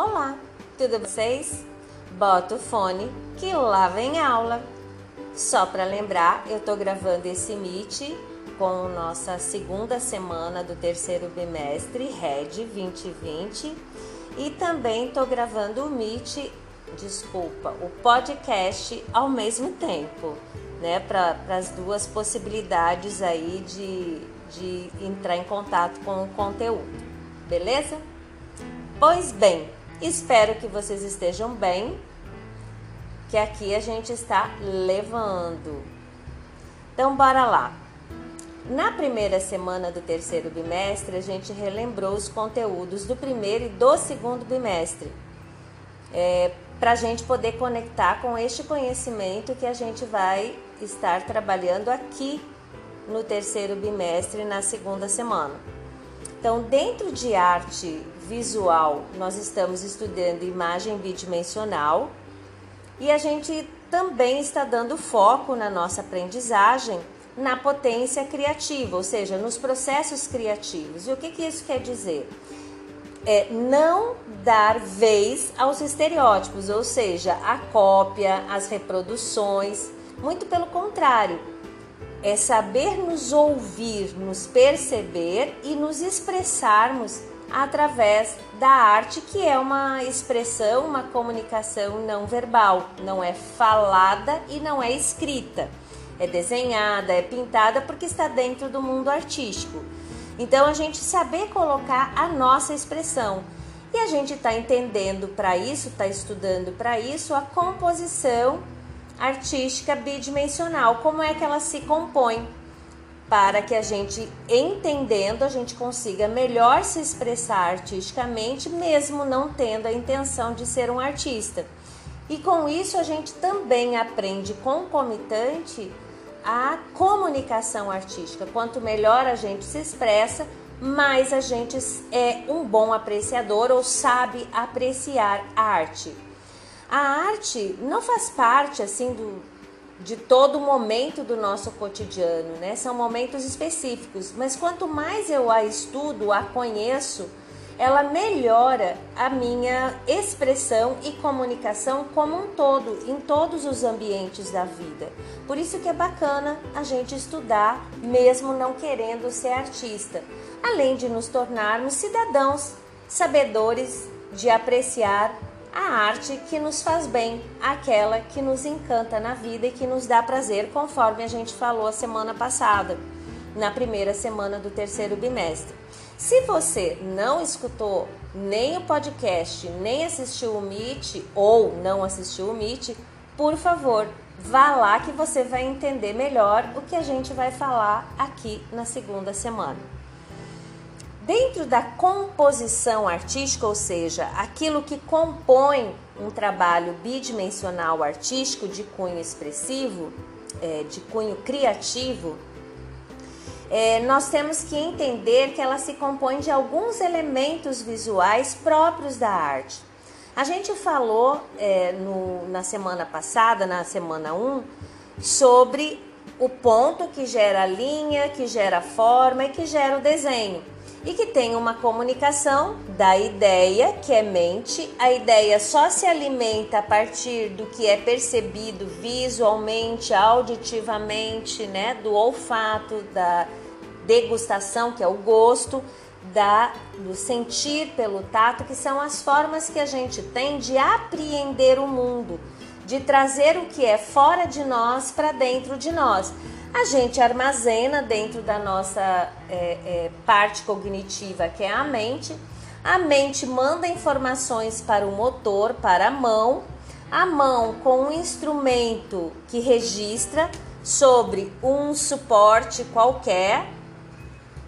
Olá, tudo vocês? Bota o fone que lá vem aula. Só para lembrar, eu tô gravando esse Meet com nossa segunda semana do terceiro bimestre, RED 2020, e também tô gravando o Meet, desculpa, o podcast ao mesmo tempo, né? Para as duas possibilidades aí de, de entrar em contato com o conteúdo, beleza? Pois bem, espero que vocês estejam bem, que aqui a gente está levando. Então, bora lá. Na primeira semana do terceiro bimestre, a gente relembrou os conteúdos do primeiro e do segundo bimestre, é, para a gente poder conectar com este conhecimento que a gente vai estar trabalhando aqui no terceiro bimestre, na segunda semana. Então, dentro de arte visual, nós estamos estudando imagem bidimensional e a gente também está dando foco na nossa aprendizagem na potência criativa, ou seja, nos processos criativos. E o que, que isso quer dizer? É não dar vez aos estereótipos, ou seja, a cópia, as reproduções. Muito pelo contrário, é saber nos ouvir, nos perceber e nos expressarmos através da arte, que é uma expressão, uma comunicação não verbal, não é falada e não é escrita. É desenhada, é pintada porque está dentro do mundo artístico. Então a gente saber colocar a nossa expressão. E a gente está entendendo para isso, está estudando para isso a composição artística bidimensional, como é que ela se compõe, para que a gente, entendendo, a gente consiga melhor se expressar artisticamente, mesmo não tendo a intenção de ser um artista. E com isso a gente também aprende concomitante a comunicação artística. Quanto melhor a gente se expressa, mais a gente é um bom apreciador ou sabe apreciar a arte. A arte não faz parte assim do, de todo momento do nosso cotidiano, né? São momentos específicos, mas quanto mais eu a estudo, a conheço, ela melhora a minha expressão e comunicação como um todo, em todos os ambientes da vida. Por isso que é bacana a gente estudar, mesmo não querendo ser artista, além de nos tornarmos cidadãos sabedores de apreciar a arte que nos faz bem, aquela que nos encanta na vida e que nos dá prazer, conforme a gente falou a semana passada, na primeira semana do terceiro bimestre. Se você não escutou nem o podcast, nem assistiu o Meet ou não assistiu o Meet, por favor, vá lá que você vai entender melhor o que a gente vai falar aqui na segunda semana. Dentro da composição artística, ou seja, aquilo que compõe um trabalho bidimensional artístico de cunho expressivo, é, de cunho criativo, é, nós temos que entender que ela se compõe de alguns elementos visuais próprios da arte. A gente falou é, no, na semana passada, na semana 1, sobre o ponto que gera a linha, que gera a forma e que gera o desenho e que tem uma comunicação da ideia, que é mente. A ideia só se alimenta a partir do que é percebido visualmente, auditivamente, né, do olfato, da degustação, que é o gosto, da do sentir pelo tato, que são as formas que a gente tem de apreender o mundo, de trazer o que é fora de nós para dentro de nós a gente armazena dentro da nossa é, é, parte cognitiva, que é a mente. A mente manda informações para o motor, para a mão. A mão, com um instrumento que registra sobre um suporte qualquer,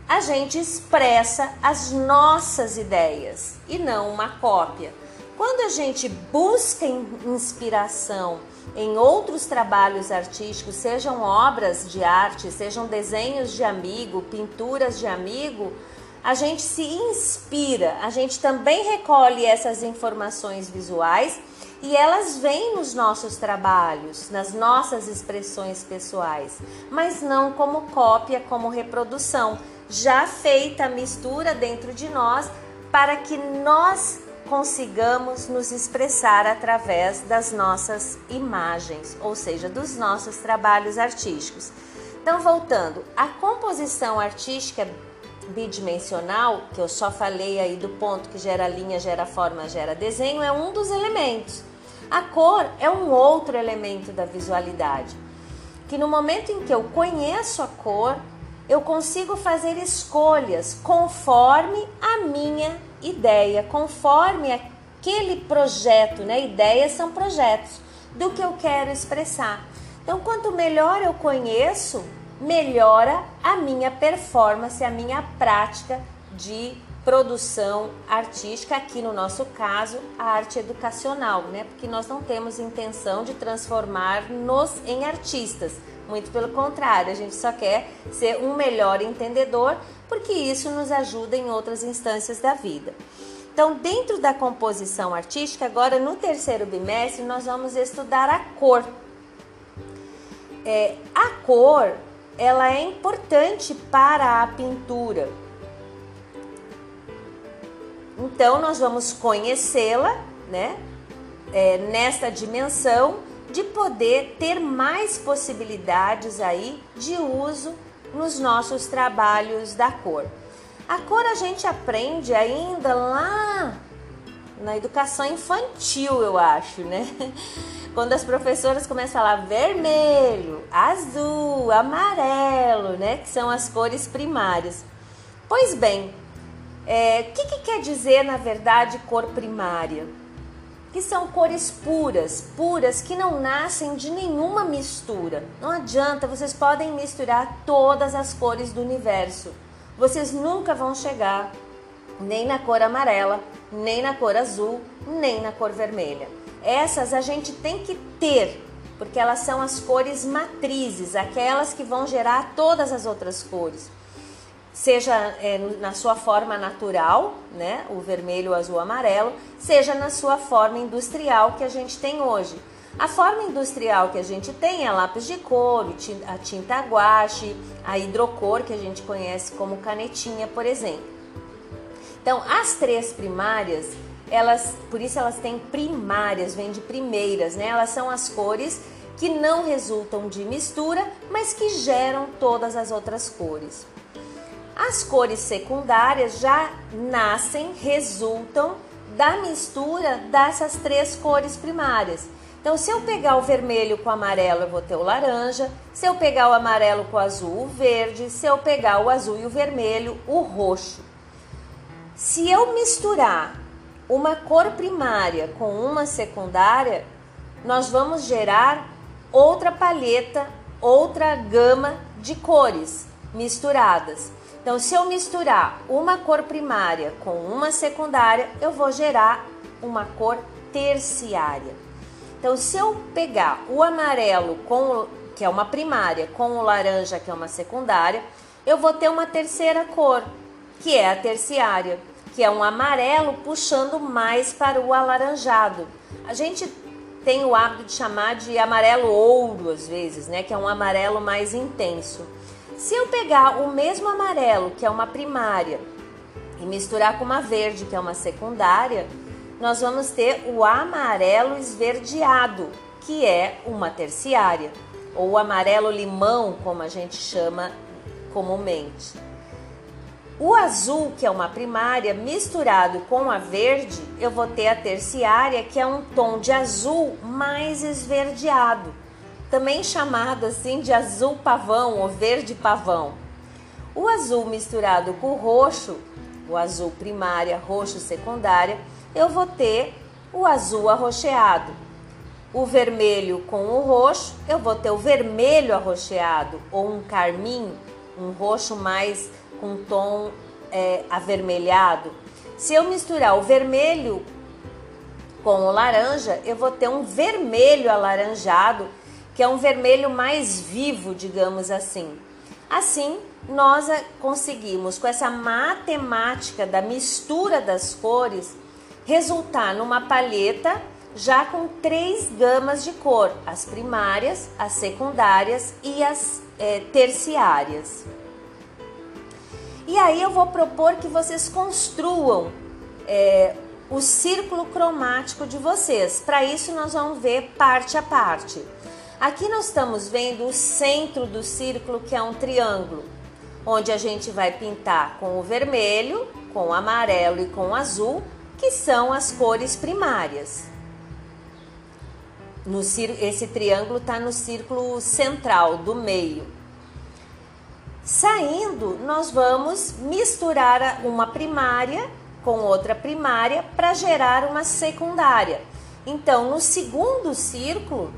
a gente expressa as nossas ideias e não uma cópia. Quando a gente busca inspiração em outros trabalhos artísticos, sejam obras de arte, sejam desenhos de amigo, pinturas de amigo, a gente se inspira, a gente também recolhe essas informações visuais e elas vêm nos nossos trabalhos, nas nossas expressões pessoais, mas não como cópia, como reprodução, já feita a mistura dentro de nós para que nós consigamos nos expressar através das nossas imagens, ou seja, dos nossos trabalhos artísticos. Então, voltando, a composição artística bidimensional, que eu só falei aí do ponto que gera linha, gera forma, gera desenho, é um dos elementos. A cor é um outro elemento da visualidade, que no momento em que eu conheço a cor, eu consigo fazer escolhas conforme a minha ideia, conforme aquele projeto, né? Ideias são projetos do que eu quero expressar. Então, quanto melhor eu conheço, melhora a minha performance, a minha prática de produção artística, aqui no nosso caso, a arte educacional, né? Porque nós não temos intenção de transformar-nos em artistas. Muito pelo contrário, a gente só quer ser um melhor entendedor, porque isso nos ajuda em outras instâncias da vida. Então, dentro da composição artística, agora no terceiro bimestre, nós vamos estudar a cor. É, a cor, ela é importante para a pintura então, nós vamos conhecê-la, né? É, nesta dimensão de poder ter mais possibilidades aí de uso nos nossos trabalhos da cor. A cor a gente aprende ainda lá na educação infantil, eu acho, né? Quando as professoras começam a falar vermelho, azul, amarelo, né? Que são as cores primárias. Pois bem, o é, que, que quer dizer, na verdade, cor primária? Que são cores puras, puras que não nascem de nenhuma mistura. Não adianta, vocês podem misturar todas as cores do universo. Vocês nunca vão chegar nem na cor amarela, nem na cor azul, nem na cor vermelha. Essas a gente tem que ter, porque elas são as cores matrizes, aquelas que vão gerar todas as outras cores seja é, na sua forma natural, né, o vermelho, o azul, o amarelo, seja na sua forma industrial que a gente tem hoje. A forma industrial que a gente tem é lápis de couro, a tinta guache, a hidrocor que a gente conhece como canetinha, por exemplo. Então, as três primárias, elas, por isso elas têm primárias, vêm de primeiras, né? Elas são as cores que não resultam de mistura, mas que geram todas as outras cores. As cores secundárias já nascem, resultam da mistura dessas três cores primárias. Então, se eu pegar o vermelho com o amarelo, eu vou ter o laranja. Se eu pegar o amarelo com o azul, o verde. Se eu pegar o azul e o vermelho, o roxo. Se eu misturar uma cor primária com uma secundária, nós vamos gerar outra paleta, outra gama de cores misturadas. Então, se eu misturar uma cor primária com uma secundária, eu vou gerar uma cor terciária. Então, se eu pegar o amarelo com que é uma primária com o laranja que é uma secundária, eu vou ter uma terceira cor, que é a terciária, que é um amarelo puxando mais para o alaranjado. A gente tem o hábito de chamar de amarelo ouro às vezes, né, que é um amarelo mais intenso. Se eu pegar o mesmo amarelo, que é uma primária, e misturar com uma verde, que é uma secundária, nós vamos ter o amarelo esverdeado, que é uma terciária, ou amarelo limão, como a gente chama comumente. O azul, que é uma primária, misturado com a verde, eu vou ter a terciária, que é um tom de azul mais esverdeado também chamado assim de azul pavão ou verde pavão. O azul misturado com o roxo, o azul primária, roxo secundária, eu vou ter o azul arroxeado. O vermelho com o roxo, eu vou ter o vermelho arroxeado ou um carmim, um roxo mais com tom é, avermelhado. Se eu misturar o vermelho com o laranja, eu vou ter um vermelho alaranjado que é um vermelho mais vivo, digamos assim. Assim, nós conseguimos, com essa matemática da mistura das cores, resultar numa palheta já com três gamas de cor: as primárias, as secundárias e as é, terciárias. E aí eu vou propor que vocês construam é, o círculo cromático de vocês. Para isso, nós vamos ver parte a parte. Aqui nós estamos vendo o centro do círculo, que é um triângulo, onde a gente vai pintar com o vermelho, com o amarelo e com o azul, que são as cores primárias. No, esse triângulo está no círculo central, do meio. Saindo, nós vamos misturar uma primária com outra primária para gerar uma secundária. Então, no segundo círculo,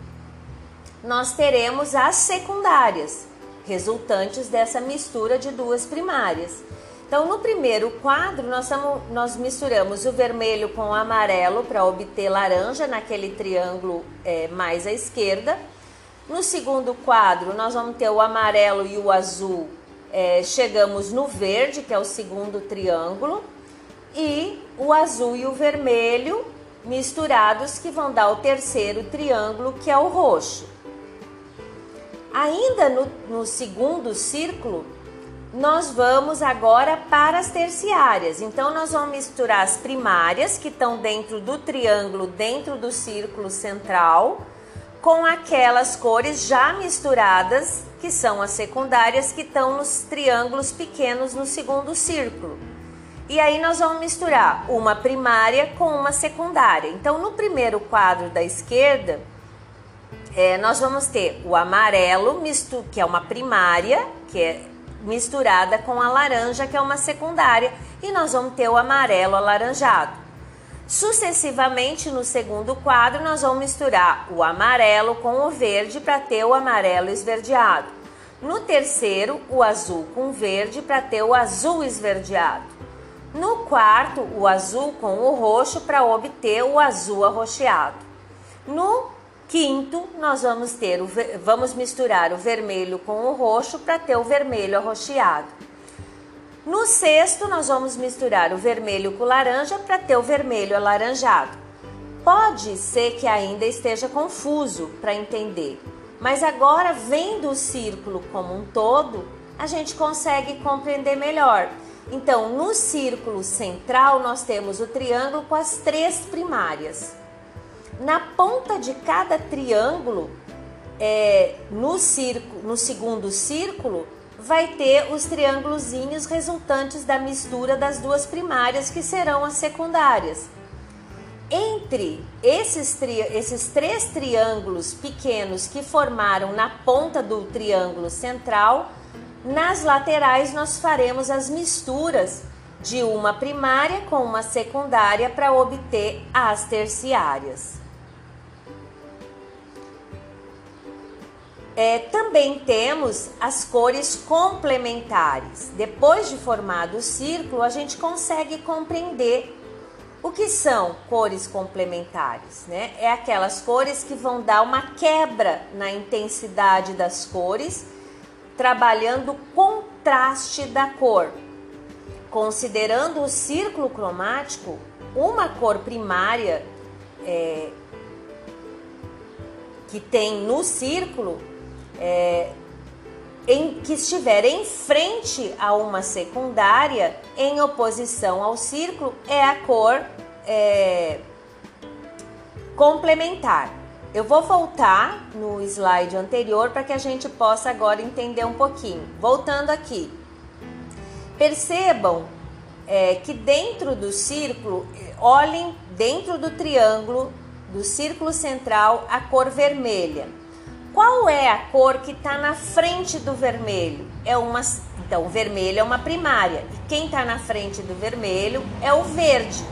nós teremos as secundárias, resultantes dessa mistura de duas primárias. Então, no primeiro quadro, nós, tamo, nós misturamos o vermelho com o amarelo para obter laranja naquele triângulo é, mais à esquerda. No segundo quadro, nós vamos ter o amarelo e o azul. É, chegamos no verde, que é o segundo triângulo, e o azul e o vermelho misturados, que vão dar o terceiro triângulo, que é o roxo. Ainda no, no segundo círculo, nós vamos agora para as terciárias. Então, nós vamos misturar as primárias, que estão dentro do triângulo, dentro do círculo central, com aquelas cores já misturadas, que são as secundárias, que estão nos triângulos pequenos no segundo círculo. E aí nós vamos misturar uma primária com uma secundária. Então, no primeiro quadro da esquerda, é, nós vamos ter o amarelo, misto, que é uma primária, que é misturada com a laranja, que é uma secundária, e nós vamos ter o amarelo alaranjado. Sucessivamente, no segundo quadro, nós vamos misturar o amarelo com o verde para ter o amarelo esverdeado. No terceiro, o azul com o verde para ter o azul esverdeado. No quarto, o azul com o roxo para obter o azul arroxeado. No Quinto, nós vamos ter o, vamos misturar o vermelho com o roxo para ter o vermelho arroxeado. No sexto, nós vamos misturar o vermelho com o laranja para ter o vermelho alaranjado. Pode ser que ainda esteja confuso para entender, mas agora vendo o círculo como um todo, a gente consegue compreender melhor. Então, no círculo central, nós temos o triângulo com as três primárias. Na ponta de cada triângulo, é, no, círculo, no segundo círculo, vai ter os triângulozinhos resultantes da mistura das duas primárias, que serão as secundárias. Entre esses, tri, esses três triângulos pequenos que formaram na ponta do triângulo central, nas laterais nós faremos as misturas de uma primária com uma secundária para obter as terciárias. É, também temos as cores complementares. Depois de formado o círculo, a gente consegue compreender o que são cores complementares, né? É aquelas cores que vão dar uma quebra na intensidade das cores, trabalhando o contraste da cor. Considerando o círculo cromático, uma cor primária é, que tem no círculo é, em, que estiver em frente a uma secundária em oposição ao círculo é a cor é, complementar. Eu vou voltar no slide anterior para que a gente possa agora entender um pouquinho. Voltando aqui, percebam é, que dentro do círculo, olhem dentro do triângulo do círculo central a cor vermelha. Qual é a cor que está na frente do vermelho? É uma, então, o vermelho é uma primária. E quem está na frente do vermelho é o verde,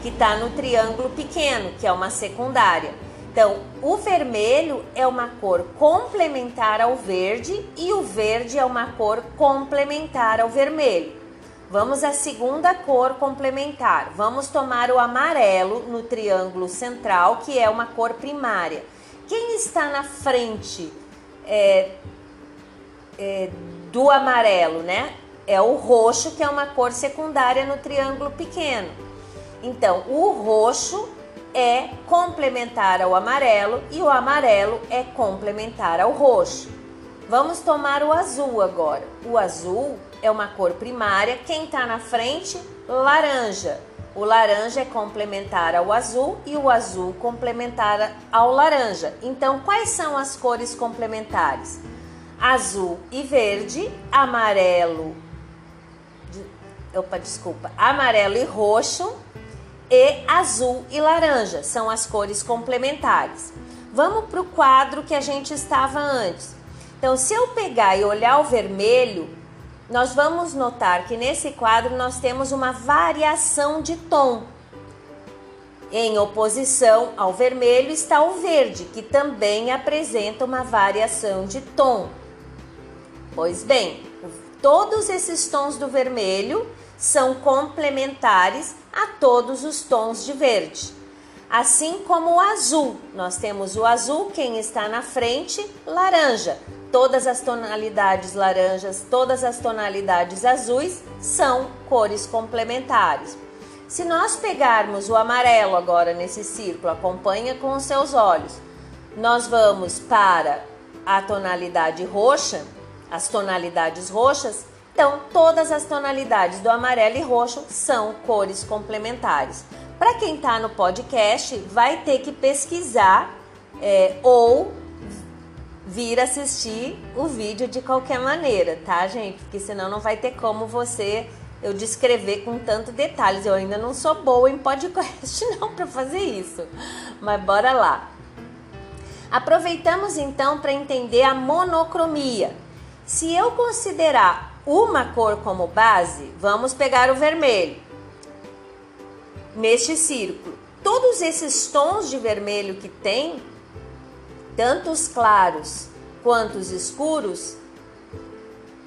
que está no triângulo pequeno, que é uma secundária. Então, o vermelho é uma cor complementar ao verde e o verde é uma cor complementar ao vermelho. Vamos à segunda cor complementar. Vamos tomar o amarelo no triângulo central, que é uma cor primária. Quem está na frente é, é, do amarelo, né? É o roxo, que é uma cor secundária no triângulo pequeno. Então, o roxo é complementar ao amarelo e o amarelo é complementar ao roxo. Vamos tomar o azul agora. O azul é uma cor primária. Quem está na frente? Laranja. O laranja é complementar ao azul e o azul complementar ao laranja. Então, quais são as cores complementares? Azul e verde, amarelo. Opa, desculpa. Amarelo e roxo e azul e laranja são as cores complementares. Vamos para o quadro que a gente estava antes. Então, se eu pegar e olhar o vermelho, nós vamos notar que nesse quadro nós temos uma variação de tom. Em oposição ao vermelho está o verde, que também apresenta uma variação de tom. Pois bem, todos esses tons do vermelho são complementares a todos os tons de verde. Assim como o azul, nós temos o azul, quem está na frente, laranja, todas as tonalidades laranjas, todas as tonalidades azuis são cores complementares. Se nós pegarmos o amarelo agora nesse círculo, acompanha com os seus olhos, nós vamos para a tonalidade roxa, as tonalidades roxas, então todas as tonalidades do amarelo e roxo são cores complementares. Para quem está no podcast, vai ter que pesquisar é, ou vir assistir o vídeo de qualquer maneira, tá, gente? Porque senão não vai ter como você eu descrever com tanto detalhes. Eu ainda não sou boa em podcast não para fazer isso. Mas bora lá. Aproveitamos então para entender a monocromia. Se eu considerar uma cor como base, vamos pegar o vermelho. Neste círculo, todos esses tons de vermelho que tem tanto os claros quanto os escuros,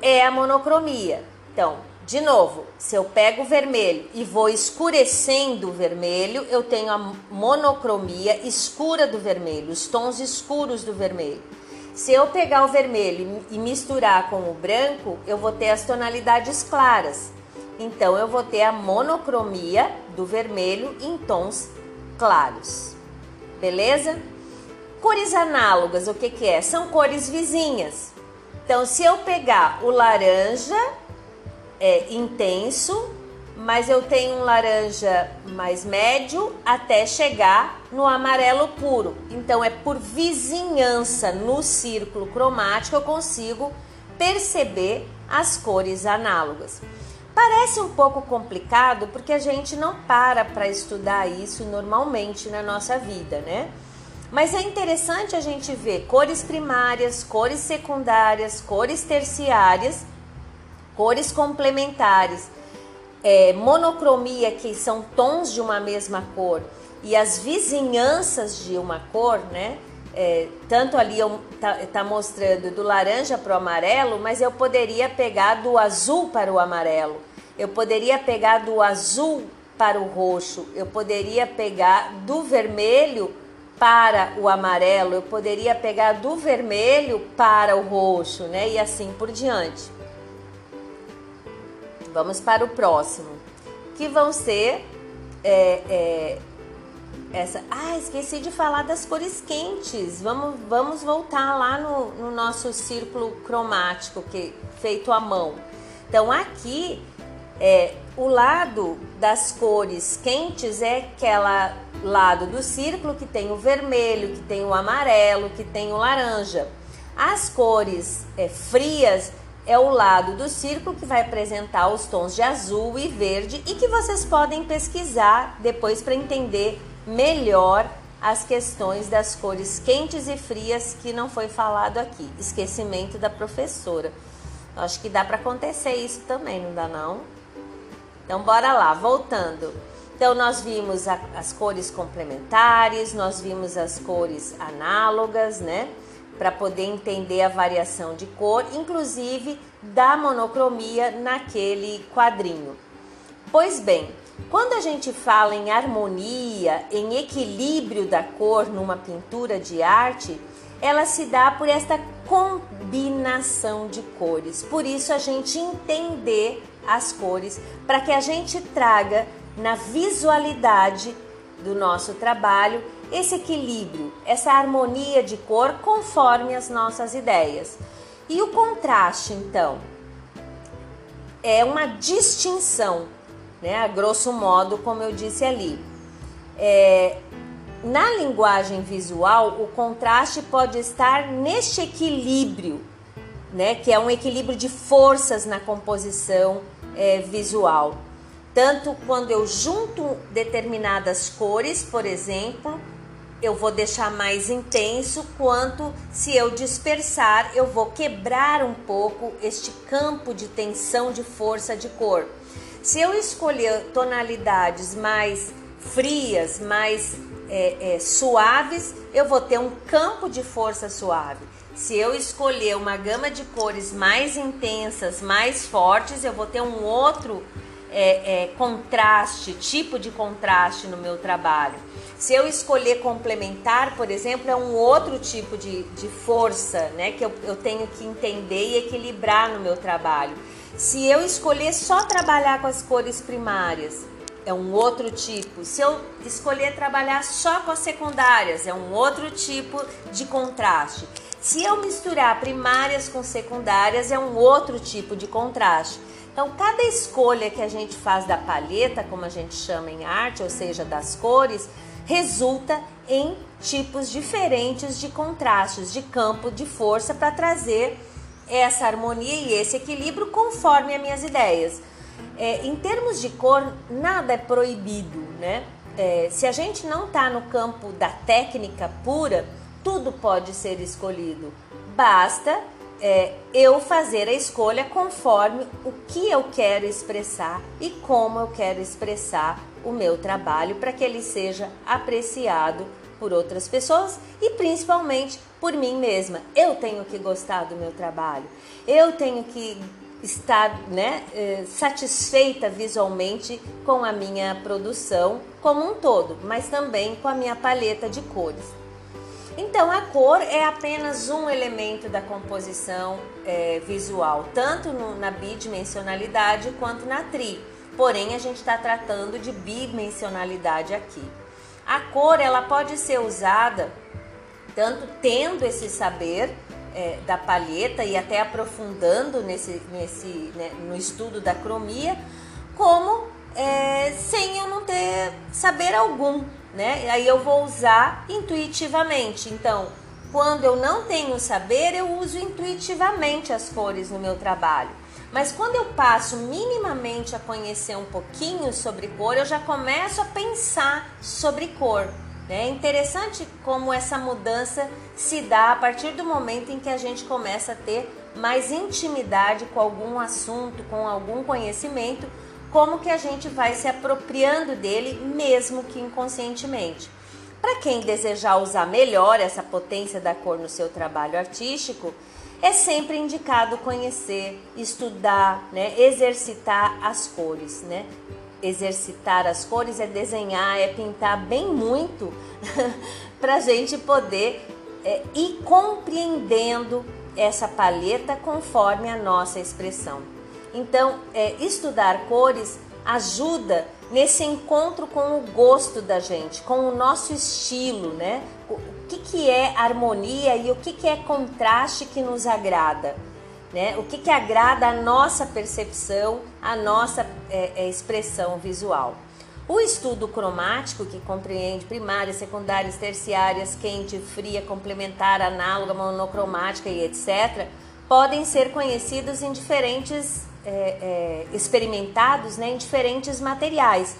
é a monocromia. Então, de novo, se eu pego o vermelho e vou escurecendo o vermelho, eu tenho a monocromia escura do vermelho, os tons escuros do vermelho. Se eu pegar o vermelho e misturar com o branco, eu vou ter as tonalidades claras. Então, eu vou ter a monocromia do vermelho em tons claros. Beleza? Cores análogas, o que, que é? São cores vizinhas. Então, se eu pegar o laranja é, intenso, mas eu tenho um laranja mais médio até chegar no amarelo puro. Então, é por vizinhança no círculo cromático eu consigo perceber as cores análogas. Parece um pouco complicado porque a gente não para para estudar isso normalmente na nossa vida, né? Mas é interessante a gente ver cores primárias, cores secundárias, cores terciárias, cores complementares, é, monocromia, que são tons de uma mesma cor, e as vizinhanças de uma cor, né? É, tanto ali está tá mostrando do laranja para o amarelo, mas eu poderia pegar do azul para o amarelo, eu poderia pegar do azul para o roxo, eu poderia pegar do vermelho para o amarelo, eu poderia pegar do vermelho para o roxo, né? E assim por diante. Vamos para o próximo, que vão ser é, é, essa. Ah, esqueci de falar das cores quentes. Vamos, vamos voltar lá no, no nosso círculo cromático que feito à mão. Então aqui é, o lado das cores quentes é aquela lado do círculo que tem o vermelho, que tem o amarelo, que tem o laranja. As cores é, frias é o lado do círculo que vai apresentar os tons de azul e verde e que vocês podem pesquisar depois para entender melhor as questões das cores quentes e frias que não foi falado aqui. Esquecimento da professora. Acho que dá para acontecer isso também, não dá não? Então bora lá, voltando. Então nós vimos a, as cores complementares, nós vimos as cores análogas, né? Para poder entender a variação de cor, inclusive da monocromia naquele quadrinho. Pois bem, quando a gente fala em harmonia, em equilíbrio da cor numa pintura de arte, ela se dá por esta combinação de cores. Por isso a gente entender as cores para que a gente traga na visualidade do nosso trabalho esse equilíbrio, essa harmonia de cor conforme as nossas ideias. E o contraste, então, é uma distinção né? A grosso modo, como eu disse ali. É, na linguagem visual, o contraste pode estar neste equilíbrio, né? Que é um equilíbrio de forças na composição é, visual. Tanto quando eu junto determinadas cores, por exemplo, eu vou deixar mais intenso, quanto se eu dispersar, eu vou quebrar um pouco este campo de tensão de força de cor. Se eu escolher tonalidades mais frias, mais é, é, suaves, eu vou ter um campo de força suave. Se eu escolher uma gama de cores mais intensas, mais fortes, eu vou ter um outro é, é contraste, tipo de contraste no meu trabalho. Se eu escolher complementar, por exemplo, é um outro tipo de, de força né, que eu, eu tenho que entender e equilibrar no meu trabalho. Se eu escolher só trabalhar com as cores primárias, é um outro tipo. Se eu escolher trabalhar só com as secundárias, é um outro tipo de contraste. Se eu misturar primárias com secundárias, é um outro tipo de contraste. Então, cada escolha que a gente faz da palheta, como a gente chama em arte, ou seja, das cores, resulta em tipos diferentes de contrastes, de campo de força para trazer essa harmonia e esse equilíbrio conforme as minhas ideias. É, em termos de cor, nada é proibido, né? É, se a gente não está no campo da técnica pura, tudo pode ser escolhido. Basta é, eu fazer a escolha conforme o que eu quero expressar e como eu quero expressar o meu trabalho para que ele seja apreciado por outras pessoas e principalmente por mim mesma. Eu tenho que gostar do meu trabalho, eu tenho que estar né, é, satisfeita visualmente com a minha produção como um todo, mas também com a minha paleta de cores. Então, a cor é apenas um elemento da composição é, visual, tanto no, na bidimensionalidade quanto na tri. Porém, a gente está tratando de bidimensionalidade aqui. A cor ela pode ser usada tanto tendo esse saber é, da palheta e até aprofundando nesse, nesse, né, no estudo da cromia, como é, sem eu não ter saber algum né? Aí eu vou usar intuitivamente. Então, quando eu não tenho saber, eu uso intuitivamente as cores no meu trabalho. Mas quando eu passo minimamente a conhecer um pouquinho sobre cor, eu já começo a pensar sobre cor. Né? É interessante como essa mudança se dá a partir do momento em que a gente começa a ter mais intimidade com algum assunto, com algum conhecimento, como que a gente vai se apropriando dele, mesmo que inconscientemente. Para quem desejar usar melhor essa potência da cor no seu trabalho artístico, é sempre indicado conhecer, estudar, né, exercitar as cores, né? Exercitar as cores é desenhar, é pintar bem muito para a gente poder é, ir compreendendo essa paleta conforme a nossa expressão. Então, é, estudar cores ajuda nesse encontro com o gosto da gente, com o nosso estilo, né? O que, que é harmonia e o que, que é contraste que nos agrada, né? O que, que agrada a nossa percepção, a nossa é, é, expressão visual. O estudo cromático, que compreende primárias, secundárias, terciárias, quente, fria, complementar, análoga, monocromática e etc., podem ser conhecidos em diferentes é, é, experimentados né, em diferentes materiais.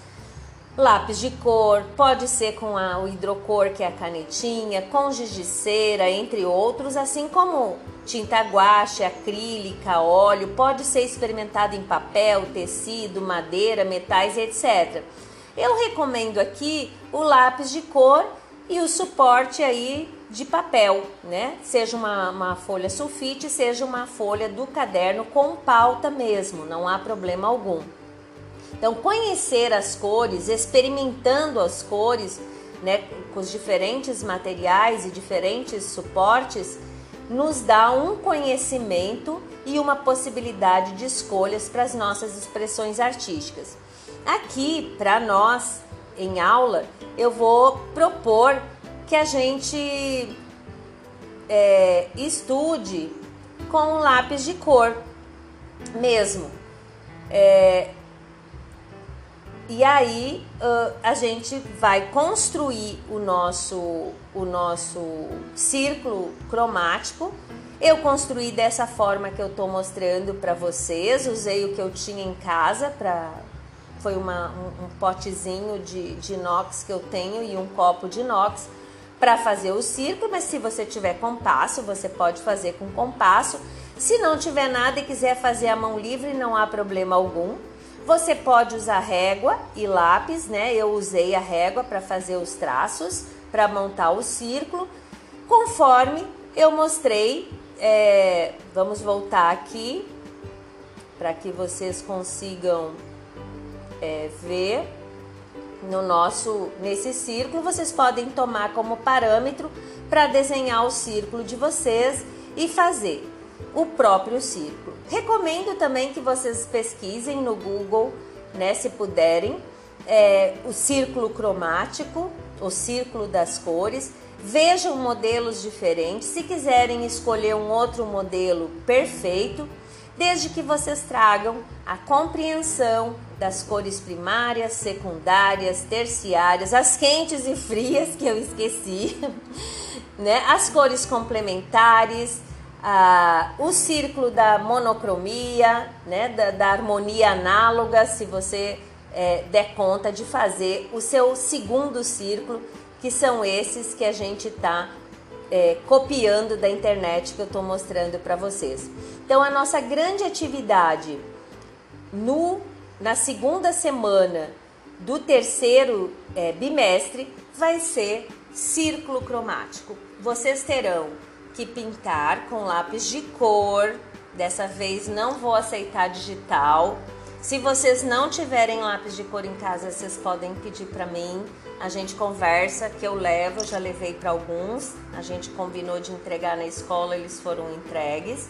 Lápis de cor, pode ser com a, o hidrocor, que é a canetinha, com giz de cera, entre outros, assim como tinta guache, acrílica, óleo, pode ser experimentado em papel, tecido, madeira, metais, etc. Eu recomendo aqui o lápis de cor e o suporte aí de papel, né? Seja uma, uma folha sulfite, seja uma folha do caderno com pauta mesmo, não há problema algum. Então, conhecer as cores, experimentando as cores, né, com os diferentes materiais e diferentes suportes, nos dá um conhecimento e uma possibilidade de escolhas para as nossas expressões artísticas. Aqui, para nós, em aula, eu vou propor que a gente é, estude com lápis de cor mesmo. É, e aí uh, a gente vai construir o nosso, o nosso círculo cromático. Eu construí dessa forma que eu estou mostrando para vocês. Usei o que eu tinha em casa para foi uma, um, um, potezinho de, de inox que eu tenho e um copo de inox para fazer o círculo, mas se você tiver compasso, você pode fazer com compasso. Se não tiver nada e quiser fazer a mão livre, não há problema algum. Você pode usar régua e lápis, né? Eu usei a régua para fazer os traços, para montar o círculo, conforme eu mostrei. É, vamos voltar aqui para que vocês consigam é, ver no nosso nesse círculo. Vocês podem tomar como parâmetro para desenhar o círculo de vocês e fazer o próprio círculo. Recomendo também que vocês pesquisem no Google, né, se puderem, é, o círculo cromático, o círculo das cores. Vejam modelos diferentes. Se quiserem escolher um outro modelo perfeito, desde que vocês tragam a compreensão das cores primárias, secundárias, terciárias, as quentes e frias que eu esqueci, né? As cores complementares, ah, o círculo da monocromia, né, da, da harmonia análoga, se você é, der conta de fazer o seu segundo círculo, que são esses que a gente está é, copiando da internet que eu estou mostrando para vocês. Então, a nossa grande atividade no, na segunda semana do terceiro é, bimestre vai ser círculo cromático. Vocês terão que pintar com lápis de cor. Dessa vez não vou aceitar digital. Se vocês não tiverem lápis de cor em casa, vocês podem pedir para mim. A gente conversa, que eu levo, já levei para alguns. A gente combinou de entregar na escola, eles foram entregues.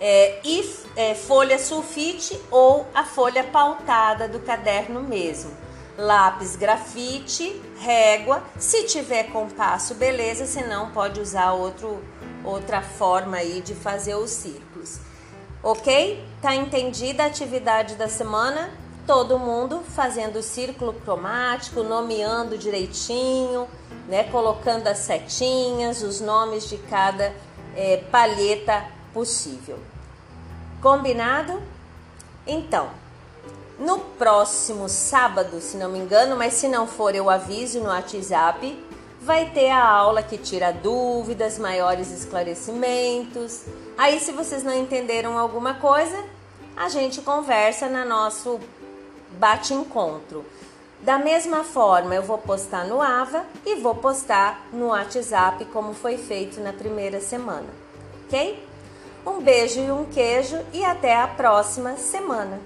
É, e é, folha sulfite ou a folha pautada do caderno mesmo lápis grafite, régua. Se tiver compasso, beleza, se não pode usar outro, outra forma aí de fazer os círculos. Ok? Tá entendida a atividade da semana? Todo mundo fazendo o círculo cromático, nomeando direitinho, né? Colocando as setinhas, os nomes de cada é, palheta possível. Combinado? Então, no próximo sábado, se não me engano, mas se não for, eu aviso no WhatsApp. Vai ter a aula que tira dúvidas, maiores esclarecimentos. Aí, se vocês não entenderam alguma coisa, a gente conversa no nosso bate-encontro. Da mesma forma, eu vou postar no AVA e vou postar no WhatsApp, como foi feito na primeira semana, ok? Um beijo e um queijo e até a próxima semana.